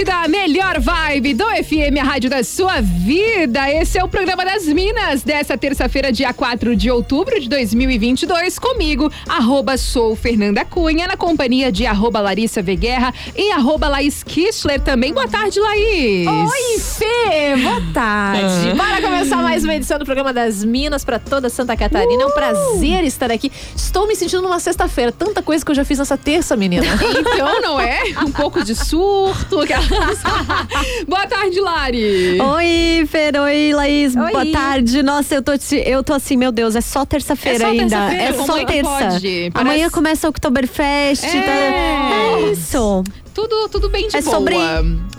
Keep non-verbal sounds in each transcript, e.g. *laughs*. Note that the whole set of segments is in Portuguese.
Da melhor vibe do FM, a rádio da sua vida. Esse é o programa das Minas dessa terça-feira, dia 4 de outubro de 2022, comigo, arroba sou Fernanda Cunha, na companhia de arroba Larissa Veguerra e arroba Laís Kistler também. Boa tarde, Laís. Oi, Fê! Boa tarde. Ah. Bora começar mais uma edição do programa das Minas para toda Santa Catarina. Uh. É um uh! prazer estar aqui. Estou me sentindo numa sexta-feira. Tanta coisa que eu já fiz nessa terça, menina. então, não é? *laughs* Um pouco de surto, *laughs* Boa tarde, Lari. Oi, Fer. Oi, Laís. Oi. Boa tarde. Nossa, eu tô, eu tô assim, meu Deus, é só terça-feira é ainda. Terça é só terça. Amanhã começa o Oktoberfest. É, tá... é isso tudo, tudo bem de é boa. Sobre...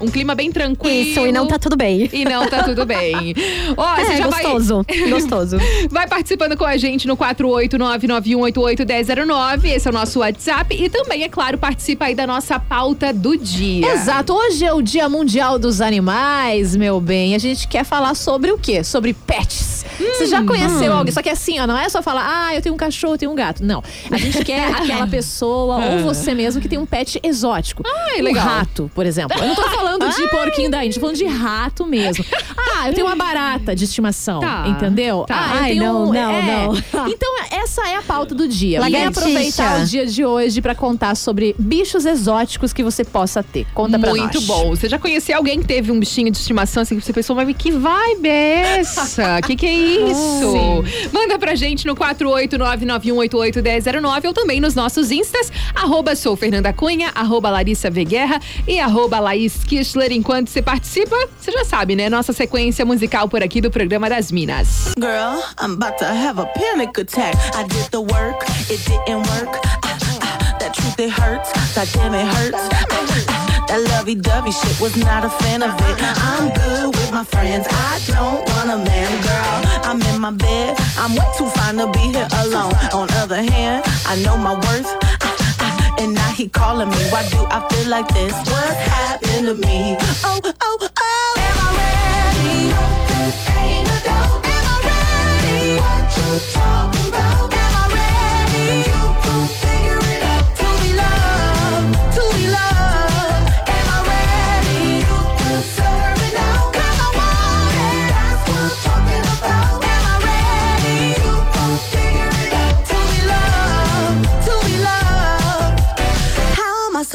Um clima bem tranquilo. Isso, e não tá tudo bem. E não tá tudo bem. *laughs* Ó, é, já gostoso. Vai... *laughs* gostoso. Vai participando com a gente no 48991881009. Esse é o nosso WhatsApp. E também, é claro, participa aí da nossa pauta do dia. Exato. Hoje é o Dia Mundial dos Animais, meu bem. A gente quer falar sobre o quê? Sobre pets. Hum, Você já conheceu hum. alguém? Só que assim, ó, não é só falar, ah, eu tenho um cachorro, eu tenho um gato. Não. A gente quer *laughs* aquela pessoa ou você mesmo que tem um pet exótico. Ah, legal. Um rato, por exemplo. Eu não tô falando de porquinho da Índia, tô falando de rato mesmo. *laughs* Ah, eu tenho uma barata de estimação, tá. entendeu? Tá. Ah, eu Ai, não, um, não, é. não. *laughs* Então, essa é a pauta do dia. Lagartixa. aproveitar o dia de hoje para contar sobre bichos exóticos que você possa ter. Conta pra Muito nós. bom. Você já conheceu alguém que teve um bichinho de estimação assim que você pensou, mas que vibe é essa? *laughs* que que é isso? Manda pra gente no 48991881009 ou também nos nossos instas, arroba sou Fernanda Cunha, arroba Larissa V Guerra e arroba Laís Kistler. Enquanto você participa, você já sabe, né? Nossa sequência musical por aqui do programa das Minas. Girl, I'm about to have a panic attack. I did the work, it didn't work. Ah, ah, that truth, it hurts. That damn, it hurts. Ah, that lovey-dovey shit was not a fan of it. I'm good with my friends. I don't want a man, girl. I'm in my bed. I'm way too fine to be here alone. On other hand, I know my worth. And now he calling me. Why do I feel like this? What happened to me? Oh, oh, oh. Am I ready? Ain't no doubt. Am I ready? What you talking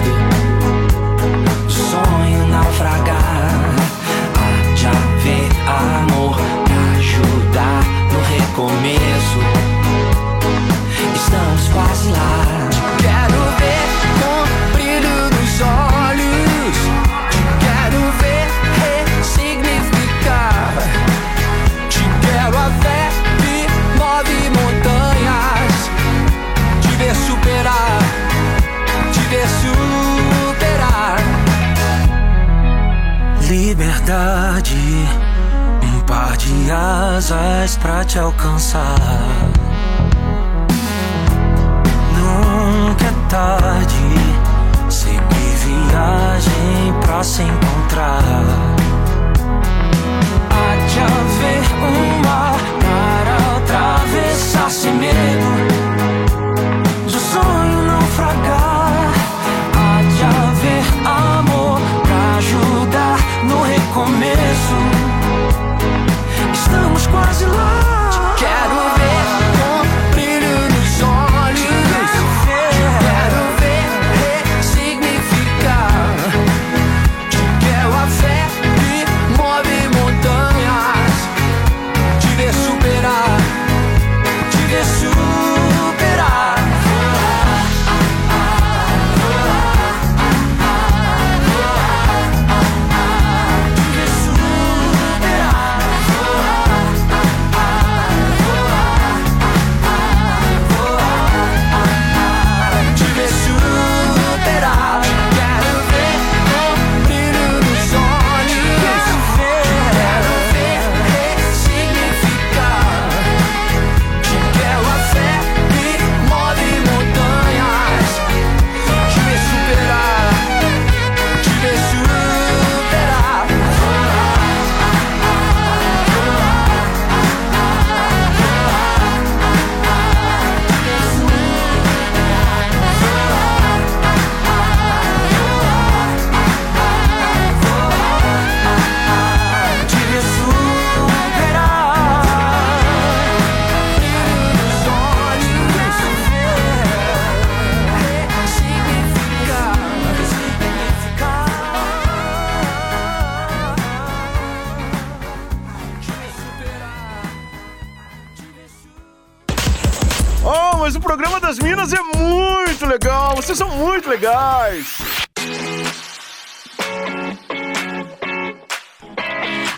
head asas pra te alcançar. Nunca é tarde, seguir viagem pra se encontrar. Há de haver um mar para atravessar sem medo.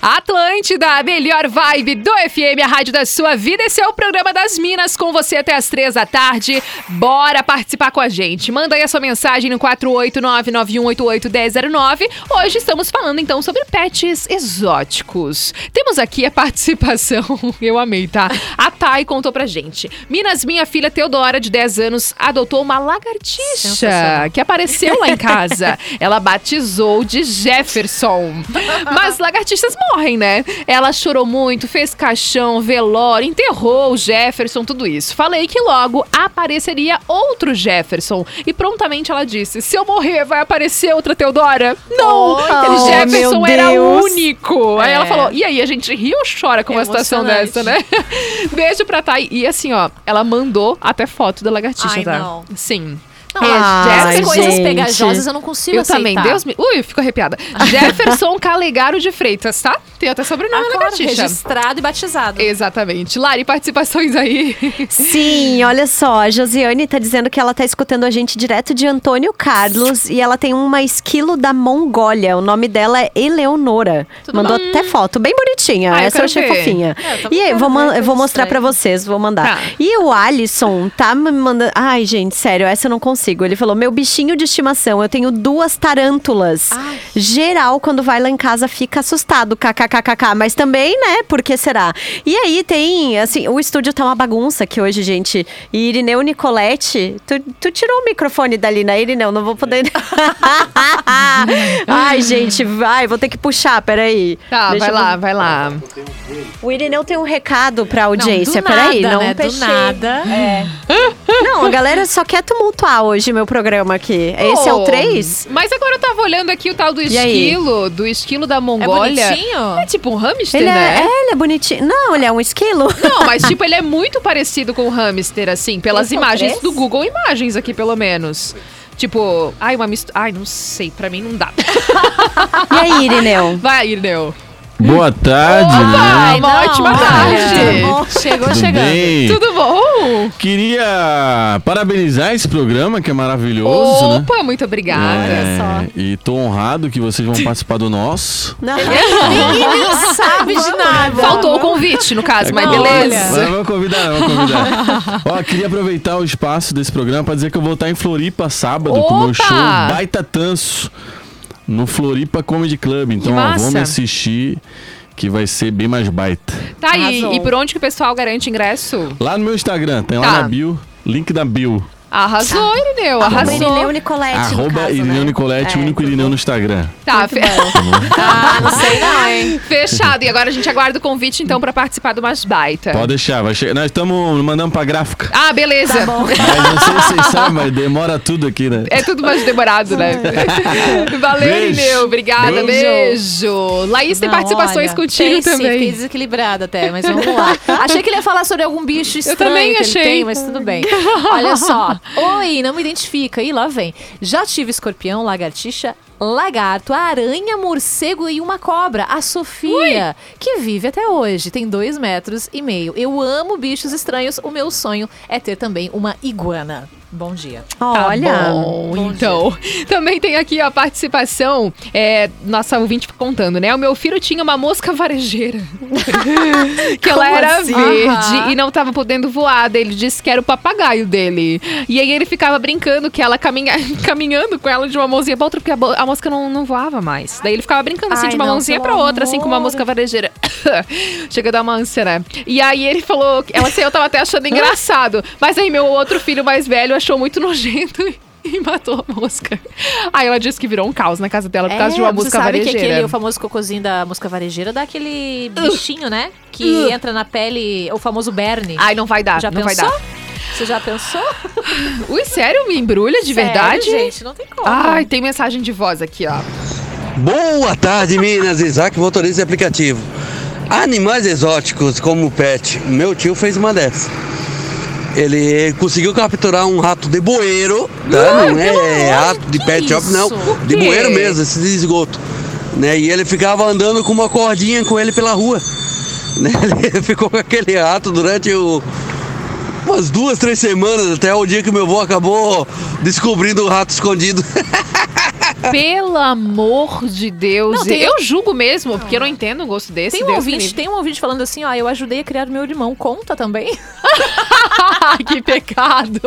Atlântida, a melhor vibe do FM, a rádio da sua vida. Esse é o programa das Minas com você até as três da tarde. Bora participar com a gente. Manda aí a sua mensagem no 489-9188-1009. Hoje estamos falando então sobre pets exóticos. Temos aqui a participação, *laughs* eu amei, tá? A Thay contou pra gente. Minas, minha filha Teodora, de 10 anos, adotou uma lagartixa que apareceu lá em casa. *laughs* Ela batizou de Jefferson. *laughs* Mas lagartixas morrem, né? Ela chorou muito, fez caixão, velório, enterrou o Jefferson, tudo isso. Falei que logo apareceria outro Jefferson. E prontamente ela disse: se eu morrer, vai aparecer outra Teodora? Não! Oh, Jefferson era único. Aí É. ela falou: e aí, a gente ri ou chora com uma situação dessa, né? *laughs* Beijo pra Thay. E assim, ó, ela mandou até foto da lagartixa, Ai, tá? não. Sim. Não, coisas pegajosas eu não consigo Eu aceitar. também, Deus me. Ui, fico arrepiada. *laughs* Jefferson Calegaro de Freitas, tá? Tem até sobrenome Ah, na claro, lagartixa. registrado e batizado. Exatamente. Lari, participações aí. *laughs* Sim, olha só, a Josiane tá dizendo que ela tá escutando a gente direto de Antônio Carlos e ela tem uma esquilo da Mongólia. O nome dela é Eleonora. Mandou até foto, bem bonitinha. Ah, eu Essa eu quero achei ver. fofinha. É, eu e aí, vou, man- eu vou mostrar pra estranha. vocês, vou mandar. Tá. E o Alisson tá me mandando. Ai, gente, sério, essa eu não consigo. Ele falou: meu bichinho de estimação, eu tenho duas tarântulas. Geral, quando vai lá em casa, fica assustado. KKKKK. Mas também, né? Por que será? E aí tem, assim, o estúdio tá uma bagunça aqui hoje, gente. E Irineu Nicolette, tu, tu tirou o microfone dali, né, Irineu? Não vou poder. *laughs* Ai, gente, vai, vou ter que puxar, peraí. Tá, Deixa vai eu- lá, vai lá. O Irineu tem um recado pra Não, audiência, do peraí, nada, não né? Do nada. Não, a galera só quer tumultuar hoje meu programa aqui. Esse é o Oh, 3? Mas agora eu tava olhando aqui o tal do esquilo, do esquilo da Mongólia. bonitinho? É tipo um hamster, Ele é, né? é, ele é bonitinho. Não, ele é um esquilo. Não, mas *laughs* tipo, ele é muito parecido com o hamster, assim, pelas Esse é o imagens três? do Google Imagens aqui, pelo menos. Tipo, ai, uma mistura. Ai, não sei, pra mim não dá. E aí, Irineu? Vai, Irineu. Boa tarde, Opa! né? uma ótima tarde. Chegou Tudo chegando. bem? Tudo bom? Queria parabenizar esse programa que é maravilhoso, né? Opa, muito obrigada. É, E tô honrado que vocês vão participar do nosso. Não. Ninguém *laughs* nem sabe de nada. Faltou o convite, no caso, mas Olha. beleza. Mas vamos convidar, vamos convidar. Ó, queria aproveitar o espaço desse programa pra dizer que eu vou estar em Floripa sábado com o meu Opa! show Baita Tanso. No Floripa Comedy Club. Então, ó, massa. vamos assistir que vai ser bem mais baita. Tá aí. Arrasou. E por onde que o pessoal garante ingresso? Lá no meu Instagram, tem Tá. lá na bio, link da bio. Arrasou, Irineu. Arroba Arrasou. Irineu Nicolete, Arroba caso, Irineu né? Nicolete, É. único Irineu no Instagram. Tá, fe... *laughs* Ah, não sei não, hein? fechado. E agora a gente aguarda o convite, então, pra participar do Mais Baita. Pode deixar, vai chegar. Nós estamos mandando pra gráfica. Ah, beleza. Tá Mas não sei se vocês sabem, mas demora tudo aqui, né? É tudo mais demorado, né? *laughs* Valeu, Beijo. Irineu. Obrigada. Beijo. Beijo. Laís, tem Não, participações olha, contigo tem, Sim, também. fiquei desequilibrada até, mas vamos lá. *laughs* Achei que ele ia falar sobre algum bicho estranho também que achei. ele tem, mas tudo bem. Olha só. Oi, não me identifica. E lá vem. Já tive escorpião, lagartixa, lagarto, aranha, morcego e uma cobra, a Sofia, que vive até hoje, tem dois metros e meio. Eu amo bichos estranhos, o meu sonho é ter também uma iguana. Bom dia. Tá Olha. bom, então. *laughs* Também tem aqui a participação, é, nossa ouvinte contando, né? O meu filho tinha uma mosca varejeira. *laughs* que ela era assim? verde Aham. e não tava podendo voar. Daí Ele disse que era o papagaio dele. E aí ele ficava brincando que ela caminha, *laughs* caminhando com ela de uma mãozinha pra outra, porque a, a mosca não, não voava mais. Daí ele ficava brincando assim Ai, de uma não, mãozinha pra outra, assim com uma amor. mosca varejeira. *coughs* Chega a dar uma ânsia, né? E aí ele falou, ela assim, eu tava até achando engraçado. Mas aí meu outro filho mais velho achou muito nojento e- *laughs* e matou a mosca. Aí ela disse que virou um caos na casa dela por causa de uma É, você mosca sabe que varejeira. aquele, o famoso cocôzinho da mosca varejeira dá aquele bichinho, né? Que entra na pele, o famoso berne. Ai, não vai dar, já não pensou? vai dar. Você já pensou? *laughs* Ui, sério? Me embrulha de Sério, verdade? gente, não tem como. Ai, tem mensagem de voz aqui, ó. Boa tarde, Minas. *laughs* Isaac, motorista de aplicativo. Animais exóticos como pet. Meu tio fez uma dessas. Ele conseguiu capturar um rato de bueiro, tá? Ai, não é rato de pet shop, não. De bueiro mesmo, esse de esgoto. Né? E ele ficava andando com uma cordinha com ele pela rua. *laughs* Né? Ele ficou com aquele rato durante o- umas duas, três semanas, até o dia que meu avô acabou descobrindo o rato escondido. *laughs* Pelo amor de Deus. Não, tem- Eu julgo mesmo, porque eu não entendo um gosto desse. Tem um, Deus ouvinte, tem um ouvinte falando assim, ó, eu ajudei a criar o meu irmão. Conta também. *laughs* Que pecado.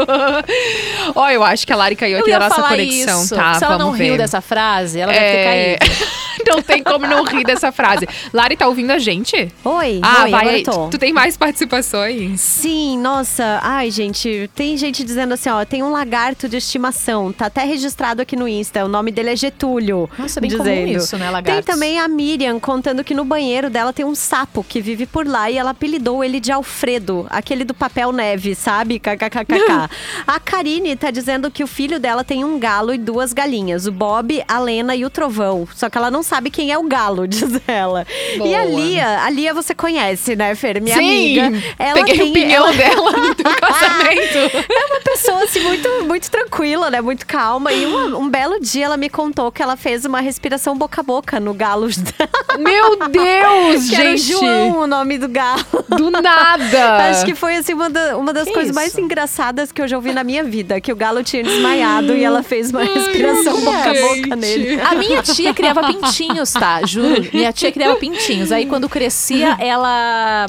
Ó, eu acho que a Lari caiu aqui na nossa conexão, isso. tá? Se ela Vamos não ver. riu dessa frase, ela deve É, ter caído. *laughs* *laughs* não tem como não rir dessa frase. Lari, tá ouvindo a gente? Oi, Ah, oi, vai. Tu tem mais participações? Sim, nossa. Ai, gente, tem gente dizendo assim, ó, tem um lagarto de estimação. Tá até registrado aqui no Insta. O nome dele é Getúlio. Nossa, bem comum dizendo. isso, né, Tem lagartos? também a Miriam contando que no banheiro dela tem um sapo que vive por lá e ela apelidou ele de Alfredo, aquele do papel neve, sabe? KKKKK. *laughs* a Karine tá dizendo que o filho dela tem um galo e duas galinhas, o Bob, a Lena e o Trovão. Só que ela não sabe quem é o galo, *laughs* diz ela. E a Boa. Lia, a Lia você conhece, né, Fer? Minha Sim, amiga. Ela peguei tem, o pinhão ela- dela no teu *laughs* casamento. é uma pessoa assim muito, muito tranquila, né? Muito calma. E uma- um belo dia ela me contou que ela fez uma respiração boca a boca no galo. *laughs* Meu Deus, que era o gente. João o nome do galo. Do nada. Acho que foi assim uma, da- uma das Que coisas isso? mais engraçadas que eu já ouvi na minha vida. Que o galo tinha desmaiado e ela fez uma respiração boca a boca nele. A minha tia criava pintinhos, tá? Juro. Minha tia criava pintinhos. Aí quando crescia, ela.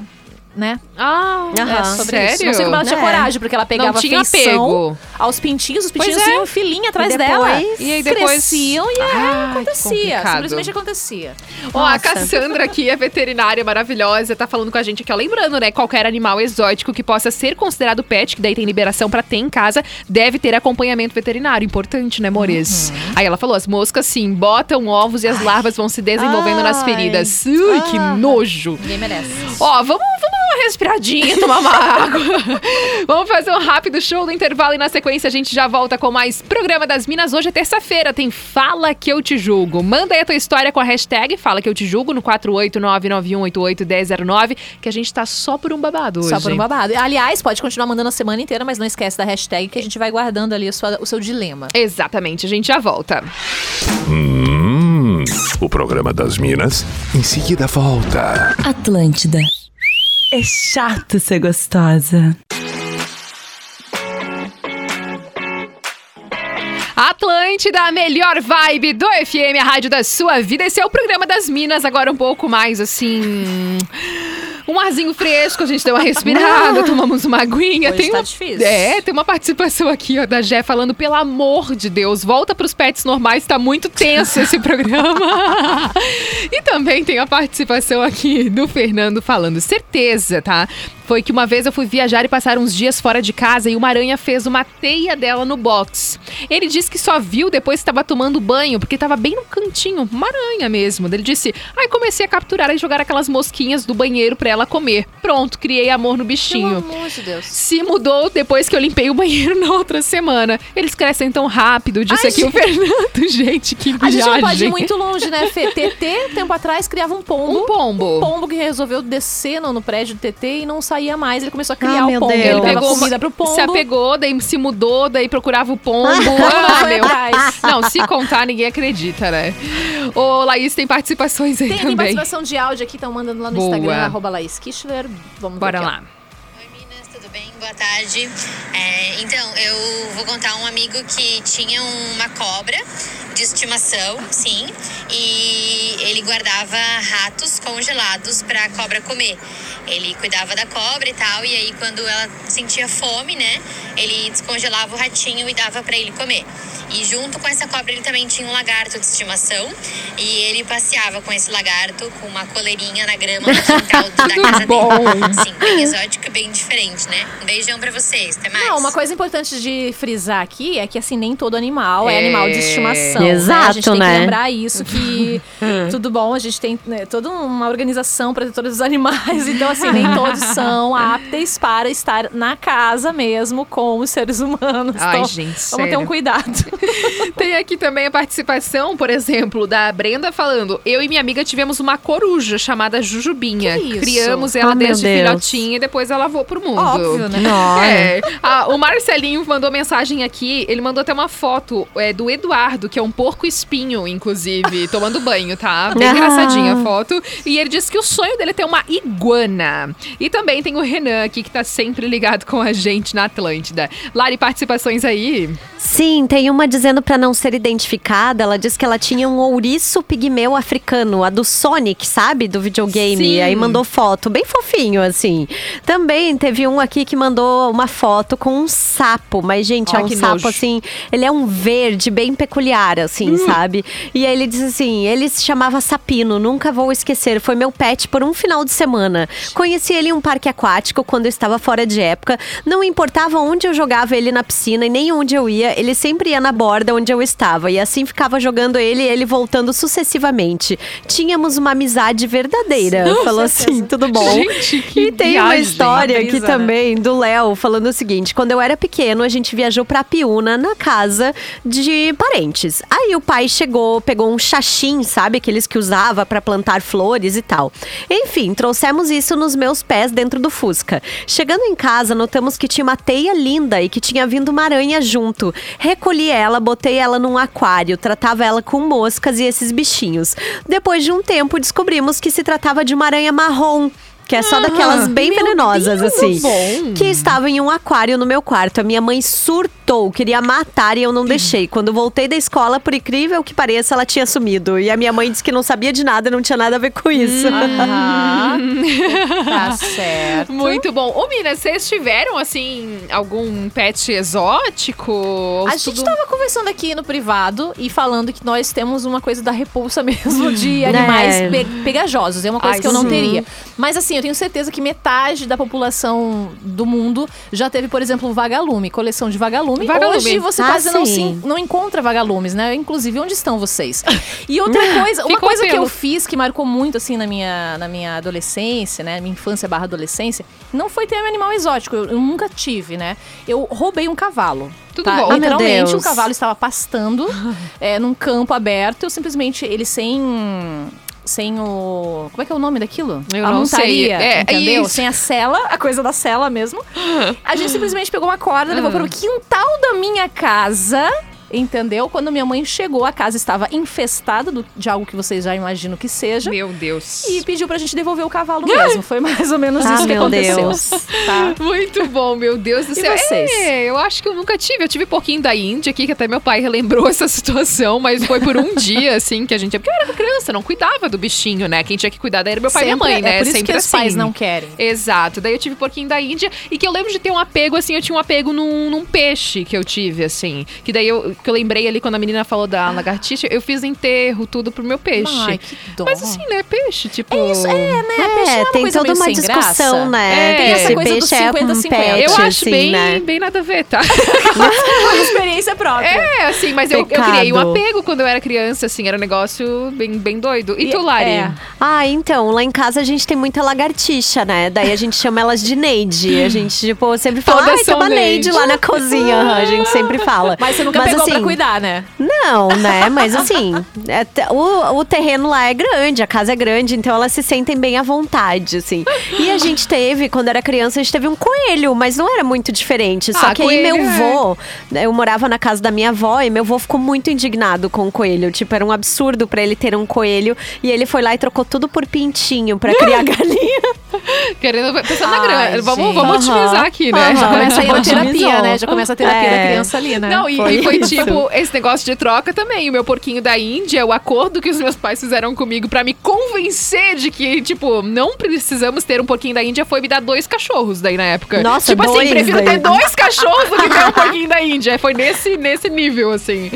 Né? Ah, Aham. é Sobre sério? isso. Não sei como ela tinha É. coragem, porque ela pegava Não tinha apego. aos pintinhos, os Pois pintinhos é. iam filinha atrás E dela. depois- E aí depois- Cresciam e que acontecia. complicado. Simplesmente acontecia. Ó, a Nossa. Cassandra aqui, é veterinária maravilhosa, tá falando com a gente aqui, ó. Lembrando, né? Qualquer animal exótico que possa ser considerado pet, que daí tem liberação pra ter em casa, deve ter acompanhamento veterinário. Importante, né, Mores? Uhum. Aí ela falou: as moscas, sim, botam ovos e as larvas vão se desenvolvendo nas Ai. feridas. Ui, que Ah. nojo. Ninguém merece. Ó, vamos, vamos uma respiradinha, tomar uma *laughs* água. vamos fazer um rápido show no intervalo e na sequência a gente já volta com mais Programa das Minas. Hoje é terça-feira, tem Fala Que Eu Te Julgo. Manda aí a tua história com a hashtag Fala Que Eu Te Julgo no 48991881009, que a gente tá só por um babado hoje. Só por um babado. Aliás, pode continuar mandando a semana inteira, mas não esquece da hashtag que a gente vai guardando ali sua- o seu dilema. Exatamente, a gente já volta. Hum, o programa das Minas em seguida volta. Atlântida. É chato ser gostosa. Atlântida, a melhor vibe do FM, a rádio da sua vida. Esse é o programa das Minas, agora um pouco mais assim. Um arzinho fresco, a gente deu uma respirada, tomamos uma aguinha. Hoje tem tá uma, difícil. É, tem uma participação aqui ó, da Jé falando, pelo amor de Deus, volta pros pets normais, tá muito tenso esse programa. *laughs* e também tem a participação aqui do Fernando falando, certeza, tá? Foi que uma vez eu fui viajar e passar uns dias fora de casa e uma aranha fez uma teia dela no box. Ele disse que só viu depois que estava tomando banho, porque estava bem no cantinho, uma aranha mesmo. Ele disse: Aí comecei a capturar e jogar aquelas mosquinhas do banheiro pra ela comer. Pronto, criei amor no bichinho. Pelo amor de Deus. Se mudou depois que eu limpei o banheiro *laughs* na outra semana. Eles crescem tão rápido, disse Ai, aqui o Fernando. *laughs* Gente, que A gente não pode viagem. ir muito longe, né, Fê? TT, tempo atrás, criava um pombo. Um pombo. Um pombo que resolveu descer no, no prédio do TT e não saía mais. Ele começou a criar Ah, o pombo. Deus. Ele Pegou comida pro pombo. Se apegou, daí se mudou, daí procurava o pombo. *laughs* Não ah, meu. Não, se contar, ninguém acredita, né? Ô, Laís, tem participações aí Tem, tem também. participação de áudio aqui, estão mandando lá no Boa. Instagram, arroba Laís Kichler. Vamos Bora lá. Oi meninas, tudo bem? Boa tarde. É, então, eu vou contar um amigo que tinha uma cobra de estimação, sim, e ele guardava ratos congelados para a cobra comer. Ele cuidava da cobra e tal, e aí quando ela sentia fome, né, ele descongelava o ratinho e dava para ele comer. E junto com essa cobra ele também tinha um lagarto de estimação e ele passeava com esse lagarto com uma coleirinha na grama no quintal da casa dele. Sim, bem exótico e bem diferente, né? Um beijão pra vocês, até mais. Não, uma coisa importante de frisar aqui é que assim, nem todo animal é, É. animal de estimação. né? A Exato, gente tem né? que lembrar isso, que *laughs* tudo bom, a gente tem né, toda uma organização protetora dos animais, então assim, nem todos são *laughs* aptos para estar na casa mesmo com os seres humanos. Ai, então, gente, vamos ter um sério. cuidado. *laughs* Tem aqui também a participação, por exemplo, da Brenda falando: Eu e minha amiga tivemos uma coruja chamada Jujubinha. Que isso? Criamos ela Oh, desde filhotinha e depois ela voou pro mundo. Óbvio, né? É. Ah, o Marcelinho mandou mensagem aqui. Ele mandou até uma foto é, do Eduardo, que é um porco espinho, inclusive, *laughs* tomando banho, tá? Bem Ah. engraçadinha a foto. E ele disse que o sonho dele é ter uma iguana. E também tem o Renan aqui, que tá sempre ligado com a gente na Atlântida. Lari, participações aí? Sim, tem uma dizendo pra não ser identificada. Ela disse que ela tinha um ouriço pigmeu africano, a do Sonic, sabe? Do videogame. Sim. Aí mandou foto, bem fofinho, assim. Também teve um aqui que mandou uma foto com um sapo, mas, gente, Ai, é um que sapo nojo. assim. Ele é um verde bem peculiar, assim, Hum. sabe? E aí ele diz assim: ele se chamava Sapino, nunca vou esquecer. Foi meu pet por um final de semana. Conheci ele em um parque aquático quando eu estava fora de época. Não importava onde eu jogava ele na piscina e nem onde eu ia, ele sempre ia na borda onde eu estava. E assim ficava jogando ele e ele voltando sucessivamente. Tínhamos uma amizade verdadeira. Com Falou assim, tudo bom. Gente, que E tem uma viagem. história aqui né? também do Léo falando o seguinte: quando eu era pequeno, a gente viajou pra Piúna na casa de parentes. Aí o pai chegou, pegou um xaxim, sabe? Aqueles que usava pra plantar flores e tal. Enfim, trouxemos isso nos meus pés dentro do Fusca. Chegando em casa, notamos que tinha uma teia linda e que tinha vindo uma aranha junto. Recolhi ela, botei ela num aquário, tratava ela com moscas e esses bichinhos. Depois de um tempo, descobrimos que se tratava de uma aranha marrom. Que é só daquelas bem meu venenosas, Deus, assim. bom. Que estava em um aquário no meu quarto. A minha mãe surtou, queria matar e eu não deixei. Quando voltei da escola, por incrível que pareça, ela tinha sumido. E a minha mãe disse que não sabia de nada, não tinha nada a ver com isso. Aham. tá certo. Muito bom. Ô, Mina, vocês tiveram, assim, algum pet exótico? A gente Tudo- tava conversando aqui no privado e falando que nós temos uma coisa da repulsa *laughs* mesmo de Né? animais pe- pegajosos. É uma coisa Ai, que eu não sim. teria. Mas assim, eu tenho certeza que metade da população do mundo já teve, por exemplo, um vagalume, coleção de vagalume. Vagalume. Hoje você Ah, quase não, se, não encontra vagalumes, né? Inclusive, onde estão vocês? E outra *laughs* coisa, uma coisa que pelo. eu fiz que marcou muito assim na minha, na minha adolescência, né? Minha infância barra adolescência, não foi ter um animal exótico. Eu, eu nunca tive, né? Eu roubei um cavalo. Tudo tá? bom. Ah, meu Literalmente, Deus. o cavalo estava pastando é, *laughs* num campo aberto. Eu simplesmente, ele sem. Sem o. Como é que é o nome daquilo? Eu a não sei. montaria. É, entendeu? isso. Sem a cela, a coisa da cela mesmo. *laughs* A gente simplesmente pegou uma corda, levou para o quintal da minha casa. Entendeu? Quando minha mãe chegou, a casa estava infestada do- de algo que vocês já imaginam que seja. Meu Deus. E pediu pra gente devolver o cavalo *laughs* mesmo. Foi mais ou menos Ah, isso que meu aconteceu. Deus. Tá? Muito bom, meu Deus do E céu. vocês? É, eu acho que eu nunca tive. Eu tive pouquinho da Índia aqui, que até meu pai relembrou *laughs* essa situação, mas foi por um dia, assim, que a gente. Porque eu era criança, não cuidava do bichinho, né? Quem tinha que cuidar daí era meu pai e minha Sempre- mãe, né? É por isso Sempre que os assim. pais não querem. Exato. Daí eu tive porquinho da Índia e que eu lembro de ter um apego, assim, eu tinha um apego num, num peixe que eu tive, assim. Que daí eu, que eu lembrei ali quando a menina falou da lagartixa, eu fiz enterro, tudo pro meu peixe. Ai, que dó. Mas assim, né? Peixe, tipo. É isso, é, né? Peixe não é É, uma tem toda uma discussão, graça. né? É, tem essa coisa do peixe é um 50-50. pet, Eu acho assim, bem, né? bem nada a ver, tá? *laughs* Uma experiência própria. É, assim, mas eu, eu criei um apego quando eu era criança, assim, era um negócio bem, bem doido. E, E- tu, Lari? é. Ah, então, lá em casa a gente tem muita lagartixa, né? Daí a gente chama elas de Neide. A gente, tipo, sempre fala, Todas ai, tem uma Neide Neide." lá na cozinha. A gente sempre fala. Mas você nunca pegou pra assim, cuidar, né? Não, né? *laughs* Mas assim, é o, o terreno lá é grande, a casa é grande, então elas se sentem bem à vontade, assim. E a gente teve, quando era criança, a gente teve um coelho, mas não era muito diferente. Só Ah, que aí meu é. vô, eu morava na casa da minha avó e meu vô ficou muito indignado com o coelho. Tipo, era um absurdo pra ele ter um coelho. E ele foi lá e trocou tudo por pintinho pra criar *laughs* galinha. Querendo, pensando na grana. Vamos, vamos otimizar aqui, né? Aham. Já começa a ir na Otimizou. terapia, né? Já começa a terapia É. da criança ali, né? Não, e, Foi e foi. Tipo, esse negócio de troca também. O meu porquinho da Índia, o acordo que os meus pais fizeram comigo pra me convencer de que, tipo, não precisamos ter um porquinho da Índia foi me dar dois cachorros daí na época. Nossa, tipo assim, dois prefiro daí. ter dois cachorros do que ter um porquinho da Índia. Foi nesse, nesse nível, assim.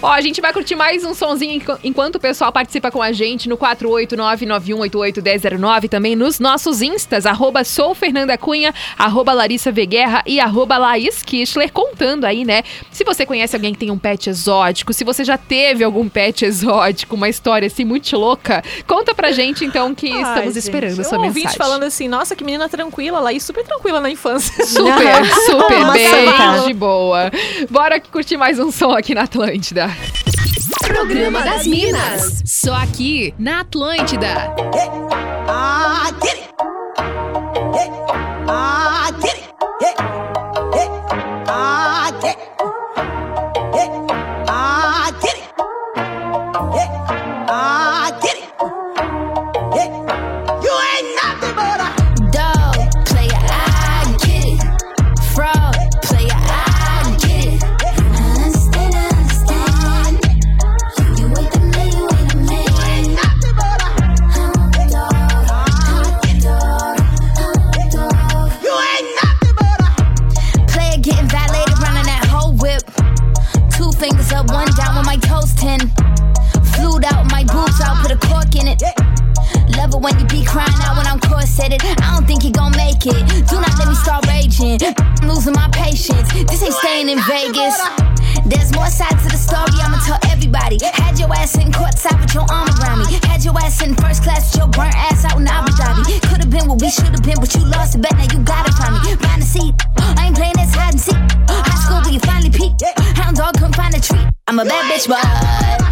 Ó, a gente vai curtir mais um sonzinho enqu- enquanto o pessoal participa com a gente no 48991881009, também nos nossos instas, arroba sou Fernanda Cunha, arroba Larissa Veguerra e arroba Laís Kischler, contando aí, né, se você conhece alguém que tem um pet exótico, se você já teve algum pet exótico, uma história assim muito louca, conta pra gente então que Ai, estamos gente, esperando a sua um mensagem. falando assim, nossa, que menina tranquila, lá e super tranquila na infância. *laughs* Super, *laughs* super, bem de boa. Bora curtir mais um som aqui na Atlântida. Programa das Minas. Só aqui na Atlântida. It. Up, one down with my toes ten. Flued out, my boobs out, put a cork in it. Love it when you be crying out when I'm corseted. I don't think you gon' make it. Do not let me start raging. I'm losing my patience. This ain't staying in Vegas. There's more sides to the story, I'ma tell everybody. Had your ass in courtside with your arm around me. Had your ass in first class with your burnt ass out in Abu Dhabi. Could've been what we should've been, but you lost it. Bet now you got it from me. Find a seat. I ain't playing this hide and seek. High school, but you finally peaked. Hound dog couldn't find a treat. I'm a bad bitch, but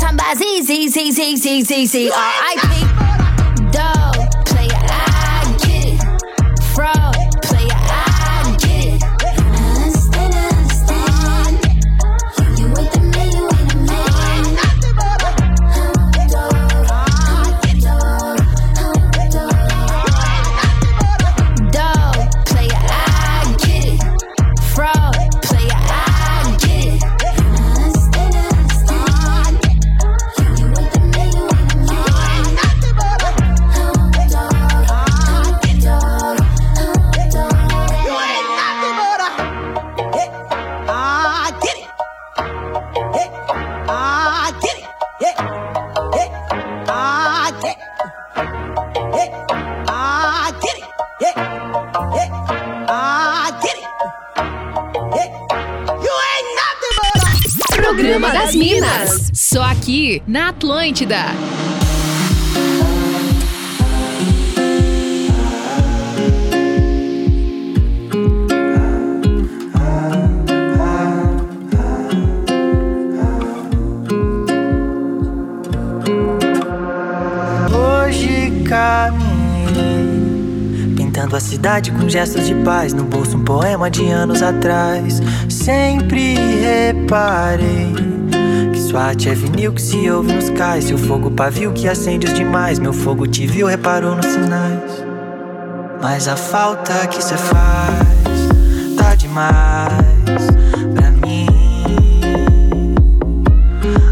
Tambazi, Z, Z, Z, Z, Z, Z, R-I-P. Aqui na Atlântida. Hoje caminhei Pintando a cidade com gestos de paz. No bolso um poema de anos atrás. Sempre reparei Arte é vinil que se ouve nos cais. Seu fogo pavio que acende os demais. Meu fogo te viu, reparou nos sinais. Mas a falta que cê faz Tá demais pra mim.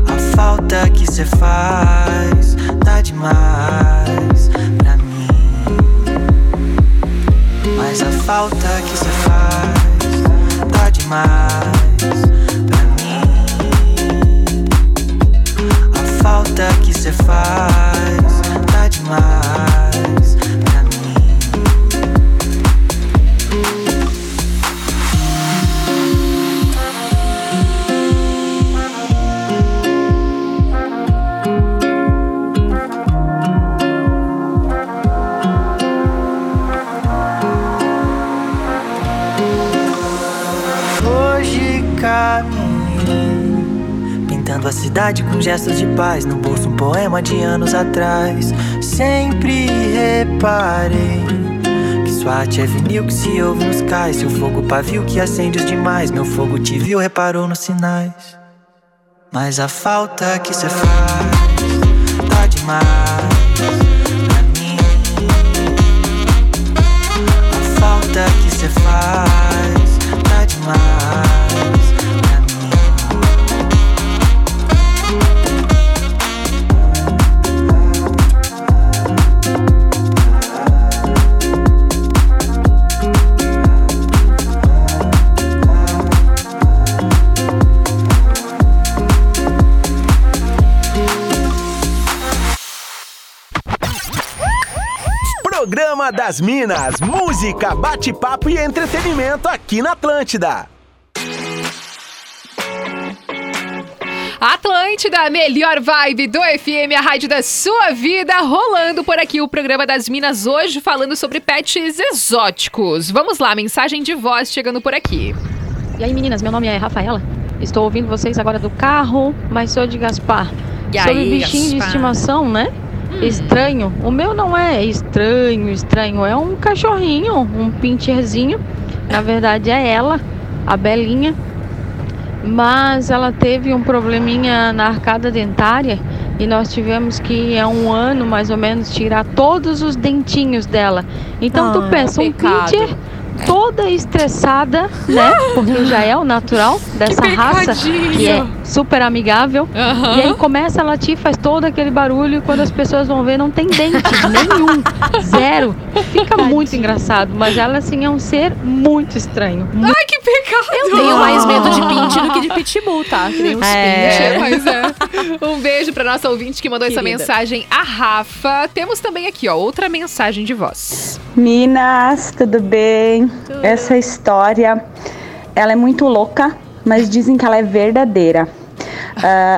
A falta que cê faz Tá demais pra mim. Mas a falta que cê faz Tá demais que cê faz? Tá demais a cidade com gestos de paz No bolso um poema de anos atrás. Sempre reparei Que sua arte é vinil que se ouve nos cais. Seu fogo pavio que acende os demais. Meu fogo te viu, reparou nos sinais. Mas a falta que cê faz Tá demais Das Minas, música, bate-papo e entretenimento aqui na Atlântida. Atlântida, a melhor vibe do FM, a rádio da sua vida, rolando por aqui o programa das Minas hoje, falando sobre pets exóticos. Vamos lá, mensagem de voz chegando por aqui. E aí, meninas, meu nome é Rafaela. Estou ouvindo vocês agora do carro, mas sou de Gaspar. E Sobre aí, bichinho de Gaspar? estimação, né? Estranho. O meu não é estranho, estranho. É um cachorrinho, um pincherzinho. Na verdade é ela, a Belinha. Mas ela teve um probleminha na arcada dentária e nós tivemos que há um ano mais ou menos tirar todos os dentinhos dela. Então tu Ah, pensa, um pecado. pincher toda estressada, né? Porque já é o natural dessa raça que é super amigável. Aham. E aí começa a latir, faz todo aquele barulho e quando as pessoas vão ver não tem dente *laughs* nenhum, zero. Fica muito engraçado, mas ela assim é um ser muito estranho. Ai, que pecado! Eu tenho mais medo de *laughs* pinche do que de pitbull, tá? Que nem uns É, mas é. *laughs* Um beijo pra nossa ouvinte que mandou essa Querida. mensagem, a Rafa. Temos também aqui, ó, outra mensagem de voz. Minas, tudo bem? Essa história, ela é muito louca, mas dizem que ela é verdadeira.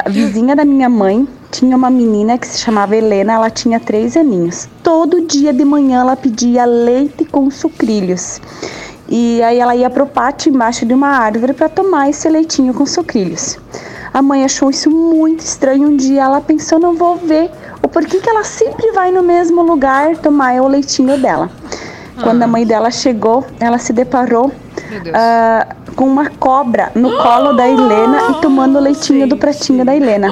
A *laughs* vizinha da minha mãe tinha uma menina que se chamava Helena, ela tinha três aninhos. Todo dia de manhã ela pedia leite com sucrilhos. E aí ela ia pro pátio embaixo de uma árvore para tomar esse leitinho com sucrilhos. A mãe achou isso muito estranho. Um dia ela pensou, não vou ver o porquê que ela sempre vai no mesmo lugar tomar o leitinho dela. Quando a mãe dela chegou, ela se deparou ah, com uma cobra no colo da Helena e tomando o leitinho do pratinho da Helena.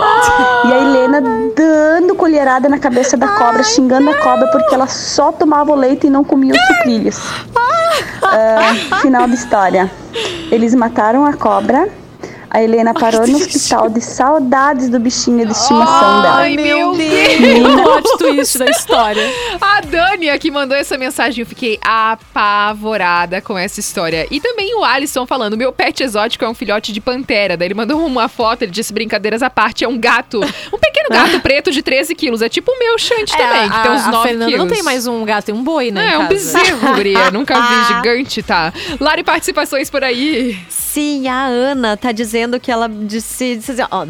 E a Helena dando colherada na cabeça da cobra, xingando a cobra porque ela só tomava o leite e não comia os sucrilhos. Ah, final da história. Eles mataram a cobra. A Helena parou no hospital de saudades do bichinho de estimação dela. Ai, meu Deus! Plot twist da história. *laughs* A Dani que mandou essa mensagem, eu fiquei apavorada com essa história. E também o Alisson falando, meu pet exótico é um filhote de pantera. Daí ele mandou uma foto, ele disse brincadeiras à parte, é um gato. Um pequeno gato *laughs* preto de 13 quilos. É tipo o meu Shanti também, que tem uns a, 9 a Fernanda quilos. não tem mais um gato, tem um boi, né? É, é um bezerro, guria. *laughs* Nunca vi, gigante, tá? Lari, participações por aí. Sim, a Ana tá dizendo que ela disse, disse assim, ó.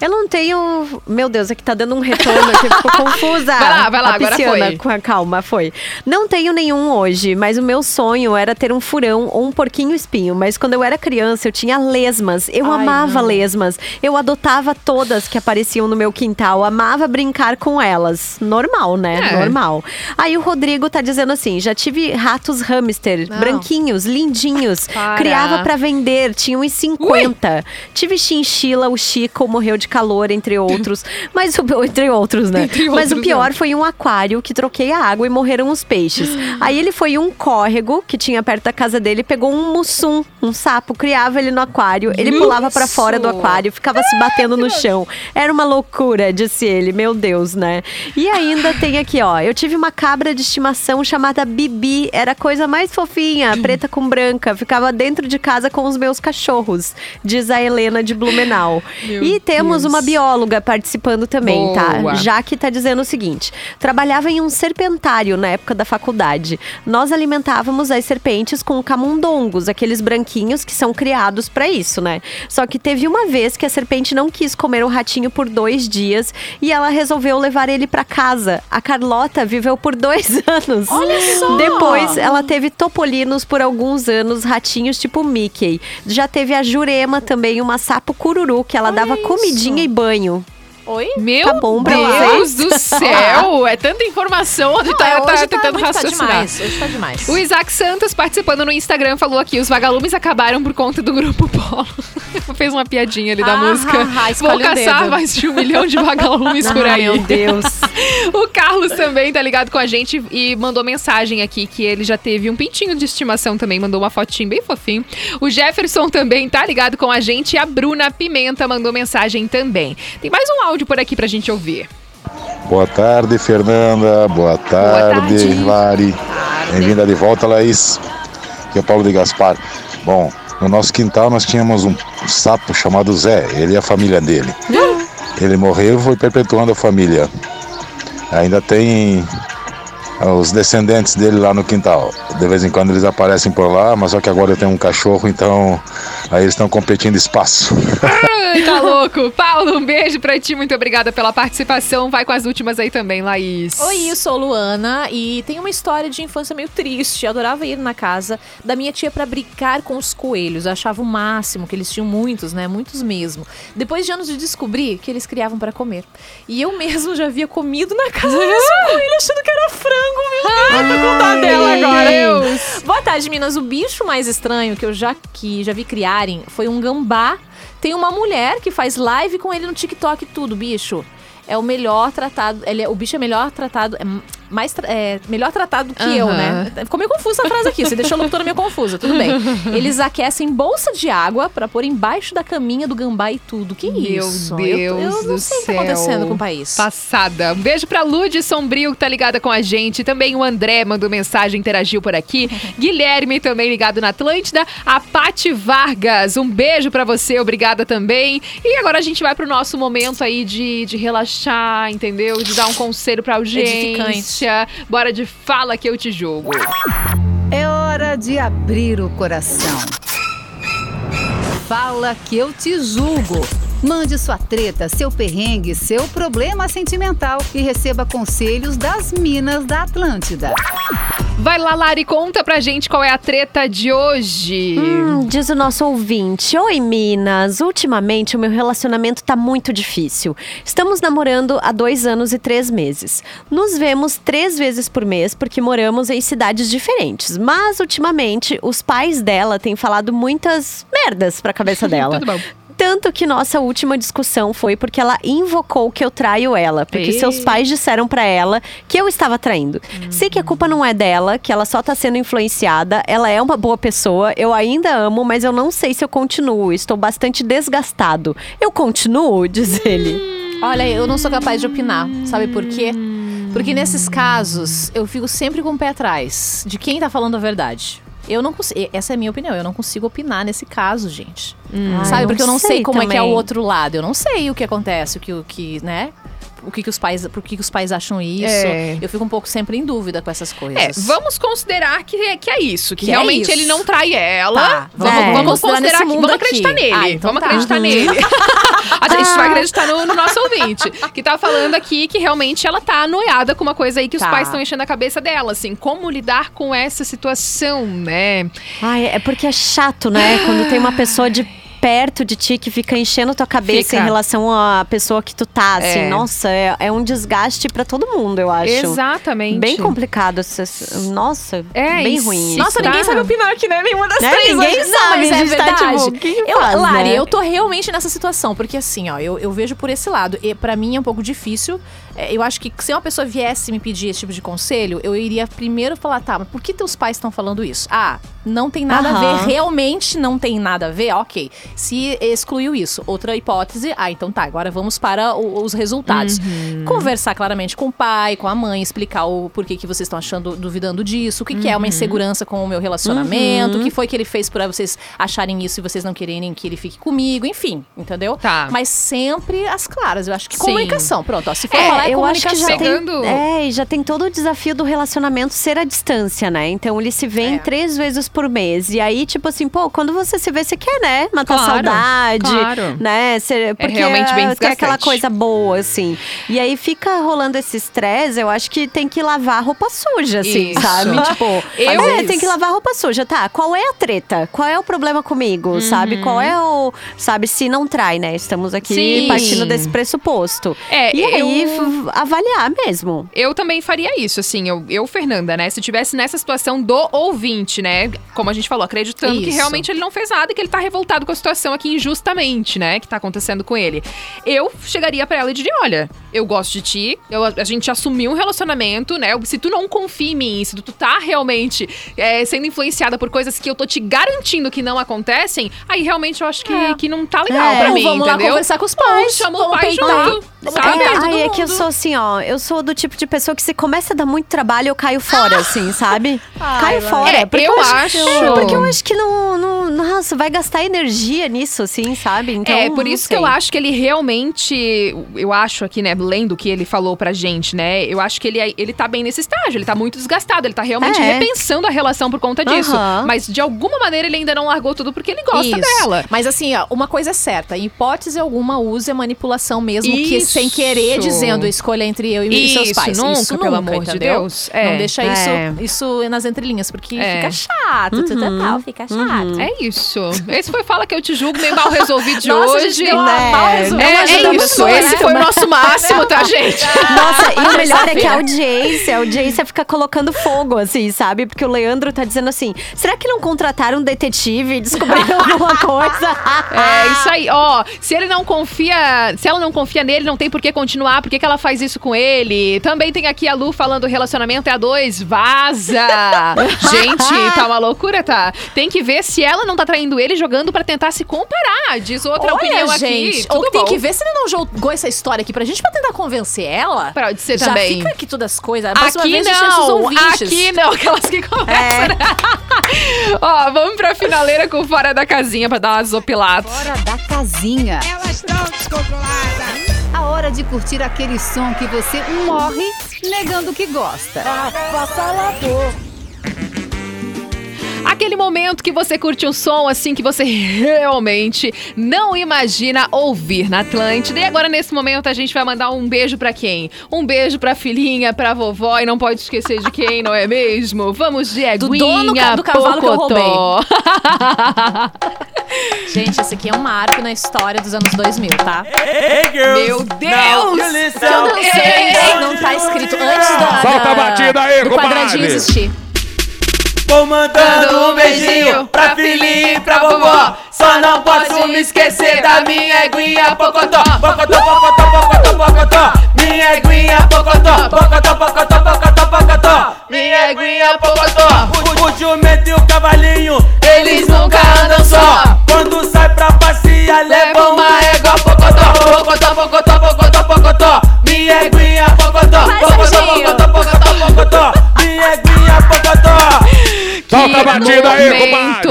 Eu não tenho. Meu Deus, aqui tá dando um retorno aqui, ficou *laughs* confusa. Vai lá, vai lá, a agora foi. Com a calma, foi. Não tenho nenhum hoje, mas o meu sonho era ter um furão ou um porquinho espinho. Mas quando eu era criança, eu tinha lesmas. Eu Ai, amava não. lesmas. Eu adotava todas que apareciam no meu quintal. Amava brincar com elas. Normal, né? É. Normal. Aí o Rodrigo tá dizendo assim: já tive ratos hamster, Não. branquinhos, lindinhos. Para. Criava pra vender, tinha uns 50. Tive chinchila, o Chico morreu de calor, entre outros. *laughs* Mas o, entre outros, né? Entre Mas o outros, pior não. foi um aquário que troquei a água e morreram os peixes. *gasps* Aí ele foi um córrego que tinha perto da casa dele, pegou um mussum, um sapo, criava ele no aquário. Ele pulava pra fora do Isso. aquário, ficava se batendo no chão. Era uma loucura, disse ele. Meu Deus, né? E ainda tem aqui, ó. Eu tive uma cabra de estimação chamada Bibi. Era a coisa mais fofinha, *clears throat* preta com branca. Ficava dentro de casa com os meus cachorros, diz a Helena de Blumenau. Meu e temos uma bióloga participando também, Boa. tá? Jaque tá dizendo o seguinte: trabalhava em um serpentário na época da faculdade. Nós alimentávamos as serpentes com camundongos, aqueles branquinhos que são criados pra isso, né? Só que teve uma vez que a serpente não quis comer o ratinho por dois dias e ela resolveu levar ele pra casa. A Carlota viveu por dois *laughs* anos. Olha só! Depois ela teve topolinos por alguns anos, ratinhos tipo Mickey. Já teve a Jurema também, uma sapo cururu que ela dava comidinha e banho. Oi? Meu Tá bom pra Deus do céu! É tanta informação, gente tá, é, tá hoje tentando muito- tá raciocinar. demais, hoje tá demais. O Isaac Santos, participando no Instagram, falou aqui: os vagalumes acabaram por conta do grupo Polo. *laughs* Fez uma piadinha ali da Ah, música. *laughs* ah, ah, Vou um caçar dedo. mais de um milhão de vagalumes por aí. meu Deus. *laughs* O Carlos também tá ligado com a gente e mandou mensagem aqui que ele já teve um pintinho de estimação também, mandou uma fotinho bem fofinho. O Jefferson também tá ligado com a gente e a Bruna Pimenta mandou mensagem também. Tem mais um áudio por aqui pra gente ouvir. Boa tarde, Fernanda. Boa tarde, tarde. Lari. Bem-vinda de volta, Laís. Aqui é o Paulo de Gaspar. Bom, no nosso quintal nós tínhamos um sapo chamado Zé, ele e a família dele. Ele morreu e foi perpetuando a família. Ainda tem ah, os descendentes dele lá no quintal. De vez em quando eles aparecem por lá, mas só que agora eu tenho um cachorro, então aí eles estão competindo espaço. Ai, tá *laughs* louco. Paulo, um beijo pra ti. Muito obrigada pela participação. Vai com as últimas aí também, Laís. Oi, eu sou Luana e tem uma história de infância meio triste. Eu adorava ir na casa da minha tia pra brincar com os coelhos. Eu achava o máximo, que eles tinham muitos, né? Muitos mesmo. Depois de anos de descobrir que eles criavam pra comer. E eu mesmo já havia comido na casa desse coelho achando que era frango, meu Deus. Tô com dó dela agora. Deus. Boa tarde, Minas. O bicho mais estranho que eu já, que já vi criarem foi um gambá. Tem uma mulher que faz live com ele no TikTok e tudo, bicho. É o melhor tratado. Ele é, o bicho é melhor tratado. É mais é, melhor tratado que eu, né? Ficou meio confusa a frase aqui. Você deixou a locutora meio confusa, tudo bem. *laughs* Eles aquecem bolsa de água pra pôr embaixo da caminha do gambá e tudo. Que Meu isso? Deus eu, eu não do sei o que tá acontecendo com o país. Passada. Um beijo pra Lud Sombrio, que tá ligada com a gente. Também o André mandou mensagem, interagiu por aqui. *laughs* Guilherme também ligado na Atlântida. A Pati Vargas, um beijo pra você, obrigada também. E agora a gente vai pro nosso momento aí de, de relaxar, entendeu? De dar um conselho pra audiência. Bora de fala que eu te jogo. É hora de abrir o coração. Fala que eu te julgo. Mande sua treta, seu perrengue, seu problema sentimental e receba conselhos das Minas da Atlântida. Vai lá, Lari, conta pra gente qual é a treta de hoje. Hum, diz o nosso ouvinte. Oi, Minas. Ultimamente o meu relacionamento tá muito difícil. Estamos namorando há dois anos e três meses. Nos vemos três vezes por mês porque moramos em cidades diferentes. Mas ultimamente os pais dela têm falado muitas merdas pra cabeça *laughs* dela. Tudo bom. Tanto que nossa última discussão foi porque ela invocou que eu traio ela. Porque Ei. seus pais disseram pra ela que eu estava traindo. Sei que a culpa não é dela, que ela só tá sendo influenciada. Ela é uma boa pessoa, eu ainda amo, mas eu não sei se eu continuo. Estou bastante desgastado. Eu continuo, *laughs* diz ele. Olha, eu não sou capaz de opinar. Sabe por quê? Porque nesses casos, eu fico sempre com o pé atrás de quem tá falando a verdade. Eu não consigo. Essa é a minha opinião. Eu não consigo opinar nesse caso, gente. Ai, Sabe? Porque eu não sei, como é que é o também. outro lado. Eu não sei o que acontece, o que, o que, né? O que, que os pais, por que, que os pais acham isso. É. Eu fico um pouco sempre em dúvida com essas coisas. É, vamos considerar que é, que é isso, que, Que é realmente isso. ele não trai ela. Tá, vamos, vamos considerar que vamos aqui. acreditar nele. Ah, então vamos tá. acreditar Uhum. *laughs* nele. a gente vai acreditar no, no nosso ouvinte, que tá falando aqui que realmente ela tá anoiada com uma coisa aí que os Tá. pais estão enchendo a cabeça dela, assim, como lidar com essa situação, né? Ai, é porque é chato, né? Quando tem uma pessoa de perto de ti que fica enchendo tua cabeça Fica. em relação à pessoa que tu tá, assim. É. Nossa, é, é um desgaste pra todo mundo, eu acho. Exatamente. Bem complicado. Nossa, É, bem ruim. Nossa, isso. ninguém sabe opinar aqui, né? Nenhuma das Né? três. Ninguém hoje. sabe, Não, é tá, verdade. tipo, o que que eu, faz, Lari, né? eu tô realmente nessa situação, porque assim, ó, eu, eu vejo por esse lado. E pra mim é um pouco difícil. É, Eu acho que se uma pessoa viesse me pedir esse tipo de conselho, eu iria primeiro falar, tá, mas por que teus pais estão falando isso? Ah, não tem nada a Aham. ver, realmente não tem nada a ver, ok. Se excluiu isso. Outra hipótese, ah, então tá, agora vamos para o- os resultados. Uhum. Conversar claramente com o pai, com a mãe, explicar o porquê que vocês estão achando, duvidando disso, o que, que é uma Uhum. insegurança com o meu relacionamento, Uhum. o que foi que ele fez pra vocês acharem isso e vocês não quererem que ele fique comigo, enfim, entendeu? Tá. Mas sempre as claras, eu acho que Sim. comunicação, pronto, ó, se for É, falar é eu acho que já tem, Pegando- é, e já tem todo o desafio do relacionamento ser à distância, né? Então eles se veem É. três vezes por mês. E aí, tipo assim, pô, quando você se vê, você quer, né? Matar Claro, saudade, claro. né? Ser, porque realmente bem é, tem aquela coisa boa, assim. E aí fica rolando esse estresse, eu acho que tem que lavar roupa suja, assim, Isso. sabe? *laughs* Tipo, Eu- é, tem que lavar roupa suja, tá? Qual é a treta? Qual é o problema comigo, sabe? Qual é o. Sabe, se não trai, né? Estamos aqui Sim. partindo desse pressuposto. É, e aí, eu- f- avaliar mesmo. Eu também faria isso, assim, eu, eu, Fernanda, né? Se tivesse nessa situação do ouvinte, né? Como a gente falou, acreditando que Isso. realmente ele não fez nada e que ele tá revoltado com a situação aqui injustamente, né? Que tá acontecendo com ele. Eu chegaria pra ela e diria: olha, eu gosto de ti, eu- a gente assumiu um relacionamento, né? Se tu não confia em mim, se tu tá realmente é, sendo influenciada por coisas que eu tô te garantindo que não acontecem, aí realmente eu acho que, É. que não tá legal É. pra Ou mim, vamos lá entendeu? conversar com os pais, Chama o pai peitar. junto, sabe? todo Ai, é que eu sou assim, ó. Eu sou do tipo de pessoa que se começa a dar muito trabalho, eu caio fora, assim, sabe? caio fora. É, porque eu acho. acho- Porque eu acho que não, não. Nossa, vai gastar energia nisso, assim, sabe? Então, é, por isso que eu sei. acho que ele realmente. Eu acho aqui, né, lendo o que ele falou pra gente, né? Eu acho que ele, ele tá bem nesse estágio, ele tá muito desgastado, ele tá realmente É. repensando a relação por conta disso. Aham. Mas de alguma maneira ele ainda não largou tudo porque ele gosta Isso. dela. Mas assim, ó, uma coisa é certa, em hipótese alguma use a manipulação mesmo que Isso. sem querer dizendo escolha entre eu e seus Isso, pais. nunca, isso pelo nunca, amor de entendeu? Deus. É. Não deixa É. isso, isso nas entrelinhas, porque É. fica chato, tudo Uhum. tal, fica chato. É isso. Esse foi Fala Que Eu Te Julgo, meio mal resolvido de Nossa, a hoje. gente deu uma né? mal resolvida. É, é isso. Esse né? foi o nosso máximo, *laughs* tá, gente? *laughs* Nossa, e o melhor é que a audiência, a audiência fica colocando fogo, assim, sabe? Porque o Leandro tá dizendo assim: será que não contrataram um detetive e descobriram *laughs* alguma coisa? É isso aí, ó. Se ele não confia, se ela não confia nele, não tem por que continuar. Por que, que ela faz isso com ele? Também tem aqui a Lu falando relacionamento é a dois, vaza. *laughs* Gente, tá uma loucura, tá? Tem que ver se ela não tá traindo ele jogando pra tentar se comparar. Diz outra Olha, opinião gente, aqui. ou tem bom. que ver se ele não jogou essa história aqui pra gente pra tentar convencer ela. Pode ser Já também. fica aqui todas as coisas. A próxima Aqui vez não, ouvintes. aqui não, *laughs* aquelas que começam. né? *laughs* Ó, vamos pra finaleira com Fora da Casinha pra dar uma desopilada. Fora da casinha. Elas estão descontroladas. A hora de curtir aquele som que você morre negando que gosta. Aquele momento que você curte um som assim que você *laughs* realmente não imagina ouvir na Atlântida. E agora, nesse momento, a gente vai mandar um beijo pra quem? Um beijo pra filhinha, pra vovó e não pode esquecer de quem, não é mesmo? Vamos de Do dono do cavalo que eu Pocotó. *laughs* Gente, esse aqui é um marco na história dos anos 2000, tá? Meu Deus! Que eu não sei, não tá escrito antes da, da- a batida aí, do compadre. quadradinho existir. Vou mandando um beijinho pra filhinha e pra vovó. Só não posso me esquecer da minha eguinha Pocotó. Pocotó, Solta a batida aí, compadre.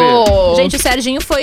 Gente, o Serginho foi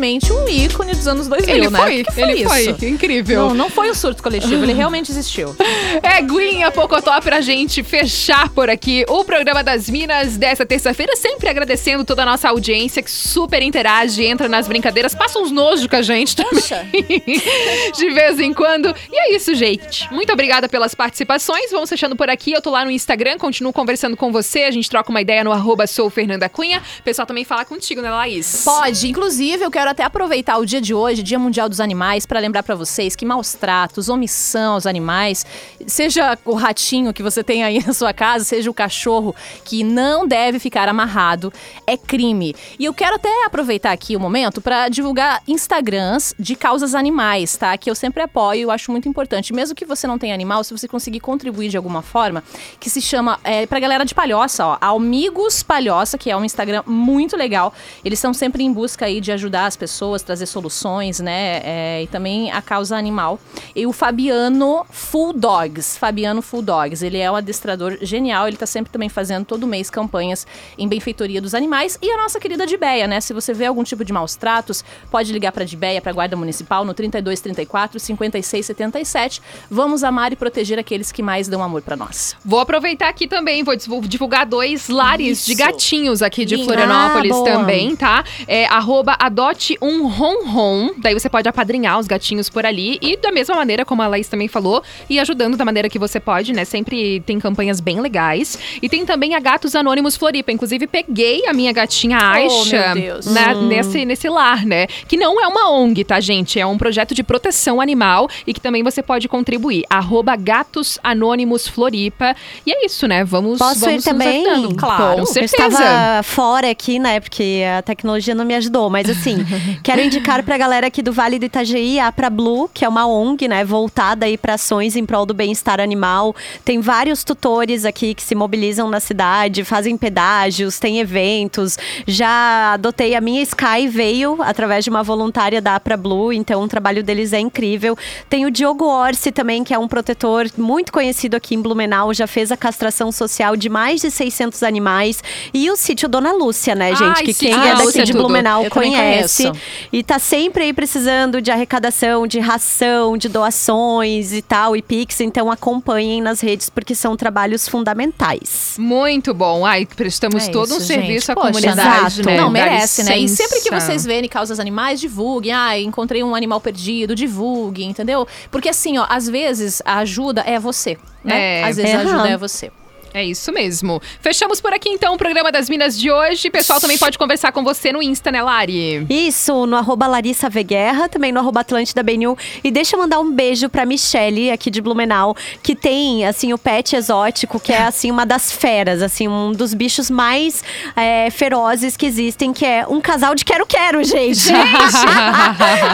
simplesmente um ícone dos anos 2000, Ele né? foi, ele foi. isso? Incrível. Não, não foi um surto coletivo, ele *laughs* realmente existiu. É Guinha Pocotó pra gente fechar por aqui o programa das Minas dessa terça-feira. Sempre agradecendo toda a nossa audiência que super interage, entra nas brincadeiras, passa uns nojos com a gente também. *laughs* De vez em quando. E é isso, gente. Muito obrigada pelas participações. Vamos fechando por aqui. Eu tô lá no Instagram, continuo conversando com você. A gente troca uma ideia no arroba sou Fernanda Cunha. O pessoal também fala contigo, né, Laís? Pode, inclusive eu quero até aproveitar o dia de hoje, Dia Mundial dos Animais, para lembrar para vocês que maus tratos, omissão aos animais, seja o ratinho que você tem aí na sua casa, seja o cachorro que não deve ficar amarrado, é crime. E eu quero até aproveitar aqui o momento para divulgar Instagrams de causas animais, tá? Que eu sempre apoio, eu acho muito importante. Mesmo que você não tenha animal, se você conseguir contribuir de alguma forma, que se chama, é, pra galera de Palhoça, ó, Amigos Palhoça, que é um Instagram muito legal. Eles estão sempre em busca aí de ajudar as pessoas, trazer soluções, né? É, e também a causa animal. E o Fabiano Full Dogs. Fabiano Full Dogs. Ele é um adestrador genial. Ele tá sempre também fazendo todo mês campanhas em benfeitoria dos animais. E a nossa querida Dibeia, né? Se você vê algum tipo de maus tratos, pode ligar pra Dibeia, pra Guarda Municipal, no 3234 5677. Vamos amar e proteger aqueles que mais dão amor pra nós. Vou aproveitar aqui também, vou divul- divulgar dois lares de Isso. gatinhos aqui de. Florianópolis Ah, também, tá? É arroba adote um ronron, daí você pode apadrinhar os gatinhos por ali e da mesma maneira como a Laís também falou, e ajudando da maneira que você pode, né? Sempre tem campanhas bem legais. E tem também a Gatos Anônimos Floripa, inclusive peguei a minha gatinha Aisha Oh, meu Deus. na- Hum. nesse, nesse lar, né? Que não é uma ONG, tá, gente? É um projeto de proteção animal e que também você pode contribuir. Arroba Gatos Anônimos Floripa. E é isso, né? Vamos, Posso vamos ir também? Claro. Com Eu certeza. estava fora aqui, né? Porque a tecnologia não me ajudou. Mas assim, *laughs* *laughs* quero indicar pra galera aqui do Vale do Itajaí a Pra Blue, que é uma ONG, né? Voltada aí pra ações em prol do bem-estar animal. Tem vários tutores aqui que se mobilizam na cidade, fazem pedágios, tem eventos. Já adotei a minha Sky, veio através de uma voluntária da Pra Blue, então o trabalho deles é incrível. Tem o Diogo Orsi também, que é um protetor muito conhecido aqui em Blumenau, já fez a castração social de mais de 600 animais. E o sítio Dona Lúcia, né, gente? Ai, que quem Dona é daqui Lúcia é de. Blumenau conhece. Conheço. E tá sempre aí precisando de arrecadação, de ração, de doações e tal, e Pix. Então acompanhem nas redes, porque são trabalhos fundamentais. Muito bom. Ai, prestamos É todo um isso, serviço gente. à Poxa, comunidade, exato. né? Não, merece, né? E sempre que vocês verem causas animais, divulguem. Ah, encontrei um animal perdido, divulguem, entendeu? Porque assim, ó, às vezes a ajuda é você, né? É. às vezes a Aham. ajuda é você. É isso mesmo. Fechamos por aqui então o programa das Minas de hoje. Pessoal também pode conversar com você no Insta, né, Lari? Isso, no arroba Larissa Veguerra, também no arroba Atlântida BNU. E deixa eu mandar um beijo pra Michelle, aqui de Blumenau, que tem, assim, o pet exótico, que é, assim, uma das feras, assim, um dos bichos mais é, ferozes que existem, que é um casal de quero-quero, gente. *laughs*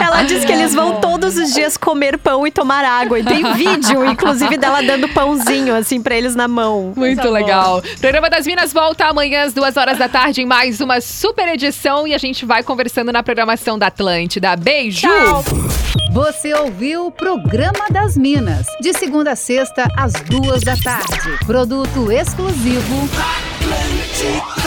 Ela diz que eles vão todos os dias comer pão e tomar água. E tem vídeo, inclusive, dela dando pãozinho, assim, pra eles na mão. Muito legal. Programa das Minas volta amanhã às duas horas da tarde em mais uma super edição e a gente vai conversando na programação da Atlântida. Beijo! Você ouviu o Programa das Minas, de segunda a sexta, às duas da tarde. Produto exclusivo. Atlântica.